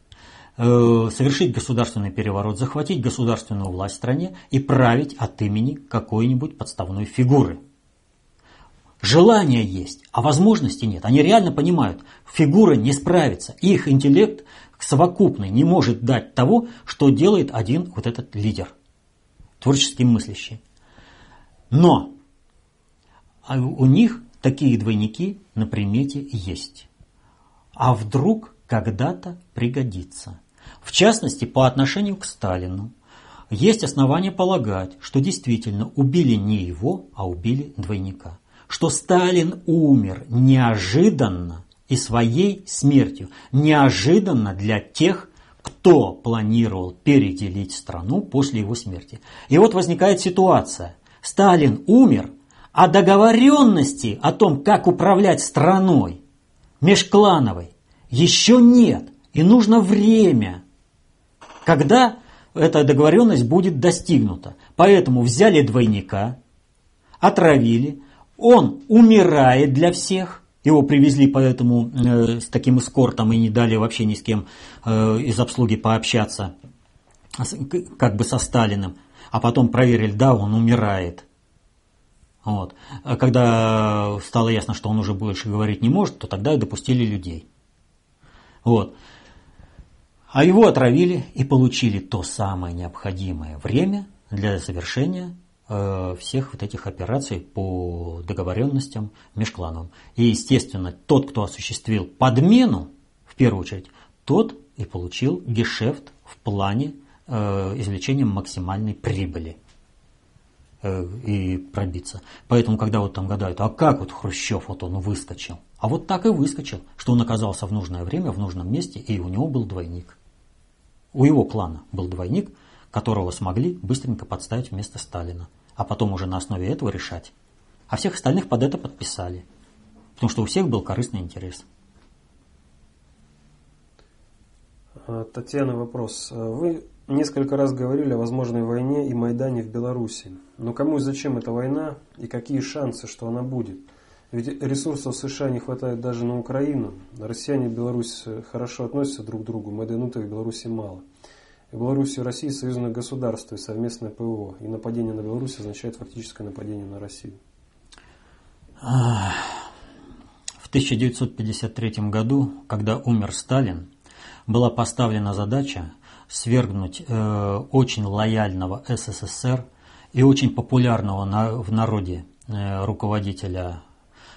совершить государственный переворот, захватить государственную власть в стране и править от имени какой-нибудь подставной фигуры. Желание есть, а возможности нет. Они реально понимают, фигура не справится. Их интеллект совокупный не может дать того, что делает один вот этот лидер, творчески мыслящий. Но а у них Такие двойники на примете есть. А вдруг когда-то пригодится. В частности, по отношению к Сталину. Есть основания полагать, что действительно убили не его, а убили двойника. Что Сталин умер неожиданно и своей смертью. Неожиданно для тех, кто планировал переделить страну после его смерти. И вот возникает ситуация. Сталин умер, а договоренности о том, как управлять страной, межклановой, еще нет. И нужно время, когда эта договоренность будет достигнута. Поэтому взяли двойника, отравили, он умирает для всех, его привезли поэтому э, с таким эскортом и не дали вообще ни с кем э, из обслуги пообщаться, как бы со Сталиным. А потом проверили, да, он умирает. Вот. А когда стало ясно, что он уже больше говорить не может, то тогда допустили людей. Вот. А его отравили и получили то самое необходимое время для завершения э, всех вот этих операций по договоренностям межклановым. И, естественно, тот, кто осуществил подмену, в первую очередь, тот и получил гешефт в плане э, извлечения максимальной прибыли. Э, и пробиться. Поэтому, когда вот там гадают, а как вот Хрущев вот он выскочил? А вот так и выскочил, что он оказался в нужное время, в нужном месте, и у него был двойник. У его клана был двойник, которого смогли быстренько подставить вместо Сталина. А потом уже на основе этого решать. А всех остальных под это подписали. Потому что у всех был корыстный интерес. А, Татьяна, вопрос. А вы Несколько раз говорили о возможной войне и Майдане в Беларуси. Но кому и зачем эта война и какие шансы, что она будет? Ведь ресурсов США не хватает даже на Украину. Россияне и Беларусь хорошо относятся друг к другу, майданутых в Беларуси мало. В Беларуси и России союзное государство и совместное ПВО. И нападение на Беларусь означает фактическое нападение на Россию. В 1953 году, когда умер Сталин, была поставлена задача свергнуть э, очень лояльного СССР и очень популярного на, в народе э, руководителя,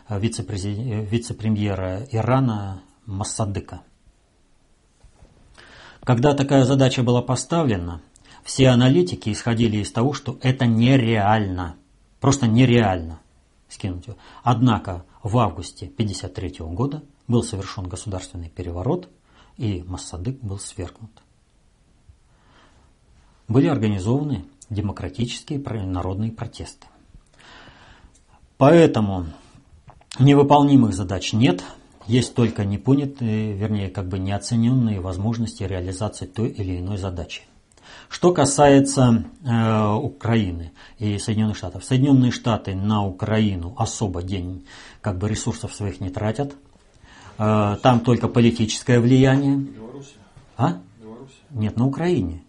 э, вице-премьера Ирана Массадыка. Когда такая задача была поставлена, все аналитики исходили из того, что это нереально, просто нереально скинуть его. Однако в августе 1953 года был совершен государственный переворот, и Массадык был свергнут были организованы демократические народные протесты. Поэтому невыполнимых задач нет, есть только непонятые, вернее, как бы неоцененные возможности реализации той или иной задачи. Что касается э, Украины и Соединенных Штатов. Соединенные Штаты на Украину особо день как бы ресурсов своих не тратят. Э, там только политическое влияние. Беларусь? А? Беларусь? Нет, на Украине.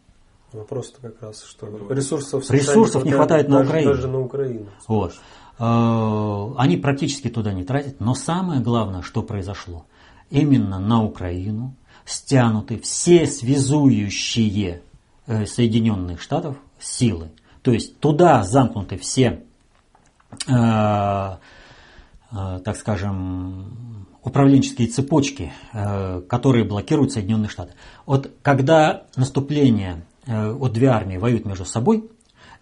Вопрос-то как раз, что ресурсов, ресурсов не хватает, на Украину. Даже на Украину. Вот. Э, они практически туда не тратят, но самое главное, что произошло, именно на Украину стянуты все связующие э, Соединенных Штатов силы. То есть туда замкнуты все, э, э, так скажем, управленческие цепочки, э, которые блокируют Соединенные Штаты. Вот когда наступление Э, вот две армии воюют между собой,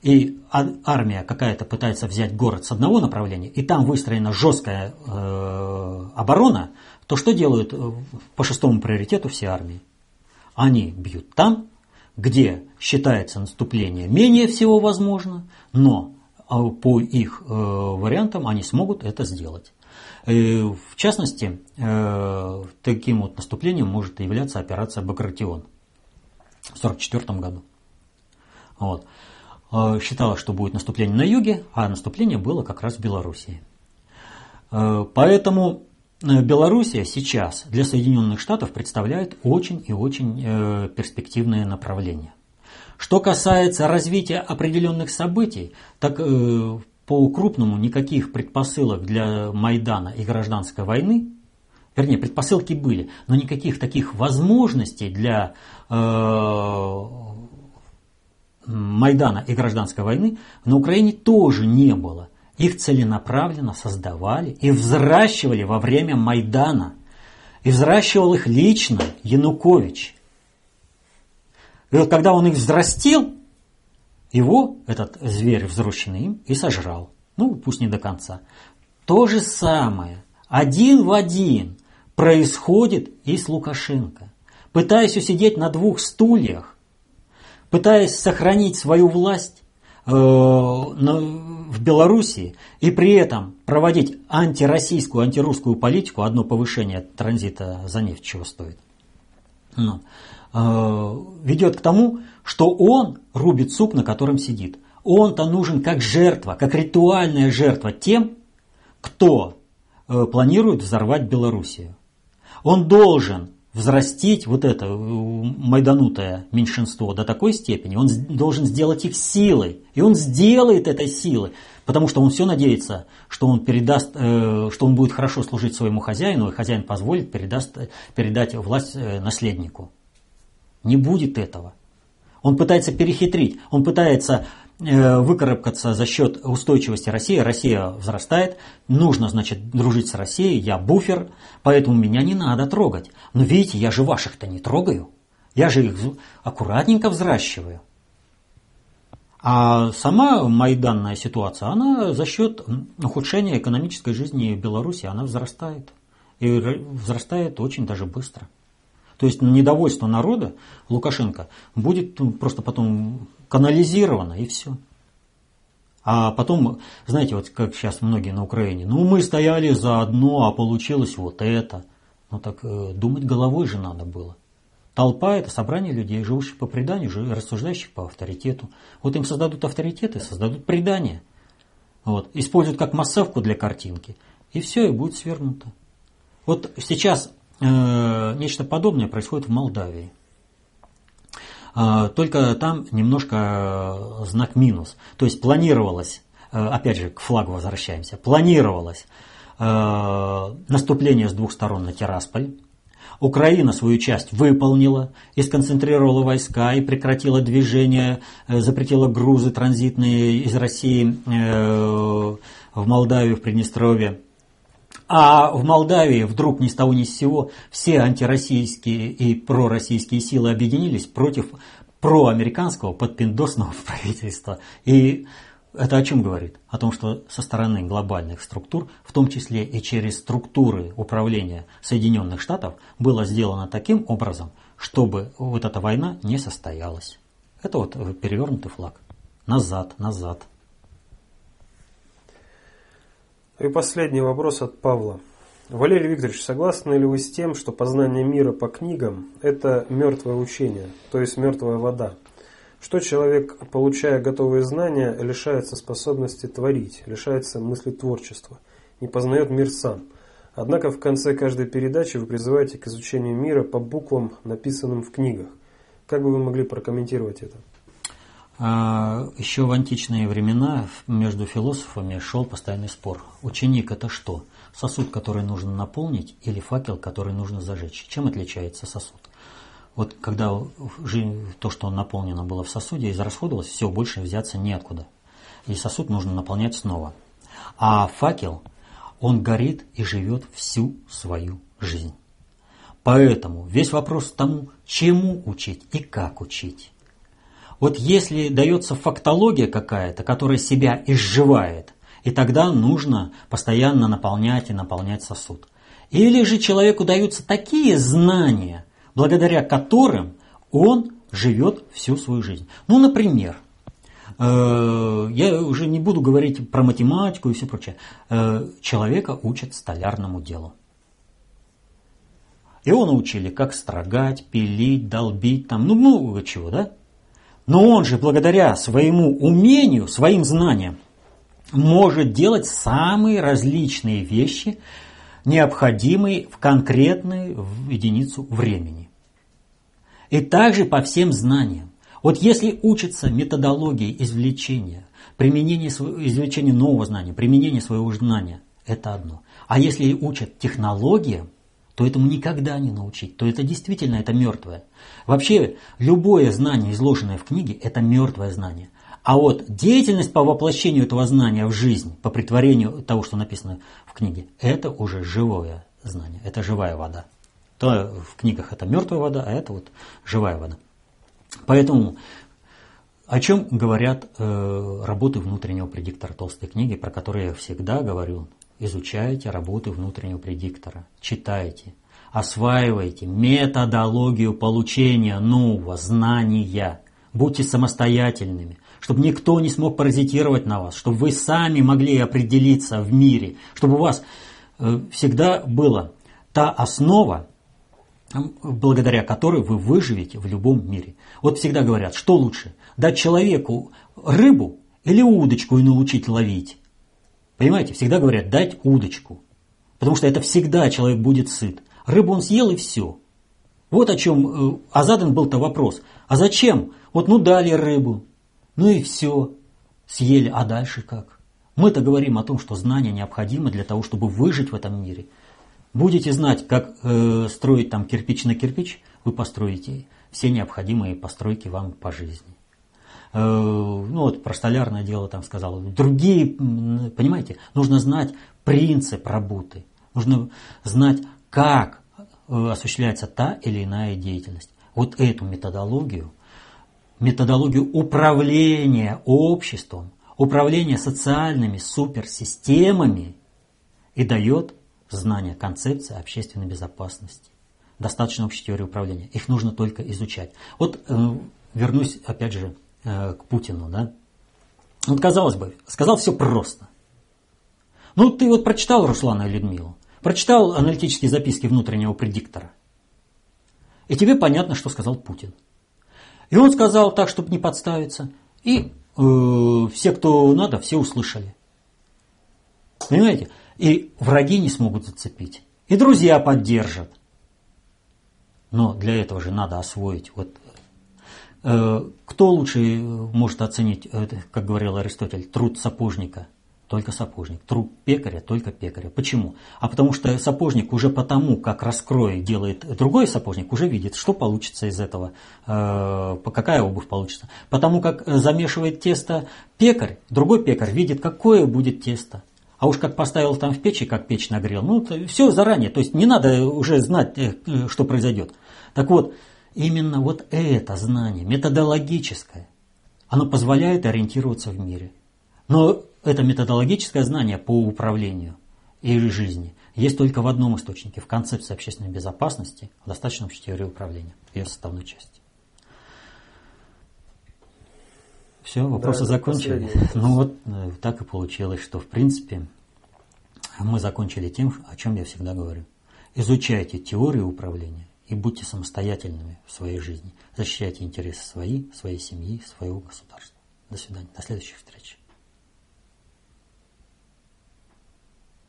и армия какая-то пытается взять город с одного направления, и там выстроена жесткая э, оборона, то что делают э, по шестому приоритету все армии? Они бьют там, где считается наступление менее всего возможно, но а, по их э, вариантам они смогут это сделать. И, в частности, э, таким вот наступлением может являться операция «Багратион» в 1944 году. Вот. Э, считалось, что будет наступление на юге, а наступление было как раз в Белоруссии. Э, поэтому э, Белоруссия сейчас для Соединенных Штатов представляет очень и очень перспективное направление. Что касается развития определенных событий, так по крупному никаких предпосылок для Майдана и гражданской войны, вернее, предпосылки были, но никаких таких возможностей для Майдана и гражданской войны на Украине тоже не было. Их целенаправленно создавали и взращивали во время Майдана. И взращивал их лично Янукович. И вот когда он их взрастил, его, этот зверь взросшенный им, и сожрал. Ну, пусть не до конца. То же самое, один в один, происходит и с Лукашенко. Пытаясь усидеть на двух стульях, пытаясь сохранить свою власть э, в Белоруссии и при этом проводить антироссийскую, антирусскую политику, одно повышение транзита за нефть чего стоит, ну, э, ведет к тому, что он рубит сук, на котором сидит. Он-то нужен как жертва, как ритуальная жертва тем, кто э, планирует взорвать Белоруссию. Он должен взрастить вот это э, майданутое меньшинство до такой степени, он должен сделать их силой. И он сделает этой силой, потому что он все надеется, что он передаст, э, что он будет хорошо служить своему хозяину, и хозяин позволит передаст, передать власть э, наследнику. Не будет этого. Он пытается перехитрить, он пытается Э, выкарабкаться за счет устойчивости России. Россия взрастает, нужно, значит, дружить с Россией, я буфер, поэтому меня не надо трогать. Но видите, я же ваших-то не трогаю, я же их аккуратненько взращиваю. А сама майданная ситуация, она за счет ухудшения экономической жизни Беларуси, она взрастает. И взрастает очень даже быстро. То есть недовольство народа Лукашенко будет просто потом канализировано и все. А потом, знаете, вот как сейчас многие на Украине, ну мы стояли за одно, а получилось вот это. Ну так э, думать головой же надо было. Толпа – это собрание людей, живущих по преданию, рассуждающих по авторитету. Вот им создадут авторитеты, создадут предание. Вот, используют как массовку для картинки. И все, и будет свернуто. Вот сейчас нечто подобное происходит в Молдавии. А, только там немножко э, знак минус. То есть планировалось, э, опять же к флагу возвращаемся, планировалось э, наступление с двух сторон на Тирасполь. Украина свою часть выполнила и сконцентрировала войска и прекратила движение, запретила грузы транзитные из России в Молдавию, в Приднестровье. А в Молдавии вдруг ни с того ни с сего все антироссийские и пророссийские силы объединились против проамериканского подпиндосного правительства. И это о чем говорит? О том, что со стороны глобальных структур, в том числе и через структуры управления Соединенных Штатов, было сделано таким образом, чтобы вот эта война не состоялась. Это вот перевернутый флаг. Назад, назад. И последний вопрос от Павла. Валерий Викторович, согласны ли вы с тем, что познание мира по книгам – это мертвое учение, то есть мертвая вода? Что человек, получая готовые знания, лишается способности творить, лишается мысли творчества, не познает мир сам. Однако в конце каждой передачи вы призываете к изучению мира по буквам, написанным в книгах. Как бы вы могли прокомментировать это? А, еще в античные времена между философами шел постоянный спор. Ученик это что? Сосуд, который нужно наполнить, или факел, который нужно зажечь? Чем отличается сосуд? Вот когда то, что наполнено было в сосуде, израсходовалось, все, больше взяться неоткуда. И сосуд нужно наполнять снова. А факел, он горит и живет всю свою жизнь. Поэтому весь вопрос тому, чему учить и как учить. Вот если дается фактология какая-то, которая себя изживает, и тогда нужно постоянно наполнять и наполнять сосуд. Или же человеку даются такие знания, благодаря которым он живет всю свою жизнь. Ну, например, э, я уже не буду говорить про математику и все прочее. Э, человека учат столярному делу. Его научили, как строгать, пилить, долбить, там, ну много чего, да? Но он же благодаря своему умению, своим знаниям, может делать самые различные вещи, необходимые в конкретную единицу времени. И также по всем знаниям. Вот если учится методологии извлечения, применение извлечения нового знания, применение своего знания, это одно. А если учат технологиям, то этому никогда не научить, то это действительно это мертвое. Вообще, любое знание, изложенное в книге, это мертвое знание. А вот деятельность по воплощению этого знания в жизнь, по притворению того, что написано в книге, это уже живое знание, это живая вода. То в книгах это мертвая вода, а это вот живая вода. Поэтому о чем говорят э, работы внутреннего предиктора толстой книги, про которые я всегда говорю, изучайте работы внутреннего предиктора, читайте, осваивайте методологию получения нового знания, будьте самостоятельными, чтобы никто не смог паразитировать на вас, чтобы вы сами могли определиться в мире, чтобы у вас э, всегда была та основа, благодаря которой вы выживете в любом мире. Вот всегда говорят, что лучше, дать человеку рыбу или удочку и научить ловить? Понимаете, всегда говорят, дать удочку. Потому что это всегда человек будет сыт. Рыбу он съел и все. Вот о чем, э, а задан был-то вопрос. А зачем? Вот ну дали рыбу, ну и все. Съели, а дальше как? Мы-то говорим о том, что знания необходимы для того, чтобы выжить в этом мире. Будете знать, как э, строить там кирпич на кирпич, вы построите все необходимые постройки вам по жизни. Э, ну вот про столярное дело там сказал, другие, понимаете, нужно знать принцип работы, нужно знать, как э, осуществляется та или иная деятельность. Вот эту методологию, методологию управления обществом, управления социальными суперсистемами и дает знание концепции общественной безопасности. Достаточно общей теории управления. Их нужно только изучать. Вот э, вернусь опять же Э, к Путину, да? Вот казалось бы, сказал все просто. Ну, ты вот прочитал Руслана и Людмилу, прочитал аналитические записки внутреннего предиктора, и тебе понятно, что сказал Путин. И он сказал так, чтобы не подставиться, и э, все, кто надо, все услышали. Понимаете? И враги не смогут зацепить, и друзья поддержат. Но для этого же надо освоить вот кто лучше э, может оценить, э, как говорил Аристотель, труд сапожника? Только сапожник. Труд пекаря только пекаря. Почему? А потому что сапожник уже потому, как раскрой делает другой сапожник, уже видит, что получится из этого, какая обувь получится. Потому как замешивает тесто пекарь, другой пекарь видит, какое будет тесто. А уж как поставил там в печи, как печь нагрел, ну, все заранее. То есть не надо уже знать, что произойдет. Так вот, Именно вот это знание, методологическое, оно позволяет ориентироваться в мире. Но это методологическое знание по управлению и жизни есть только в одном источнике, в концепции общественной безопасности, в достаточно общей теории управления, ее составной части. Все, вопросы да, закончили. Ну вот э, так и получилось, что в принципе мы закончили тем, о чем я всегда говорю. Изучайте теорию управления и будьте самостоятельными в своей жизни. Защищайте интересы свои, своей семьи, своего государства. До свидания. До следующих встреч.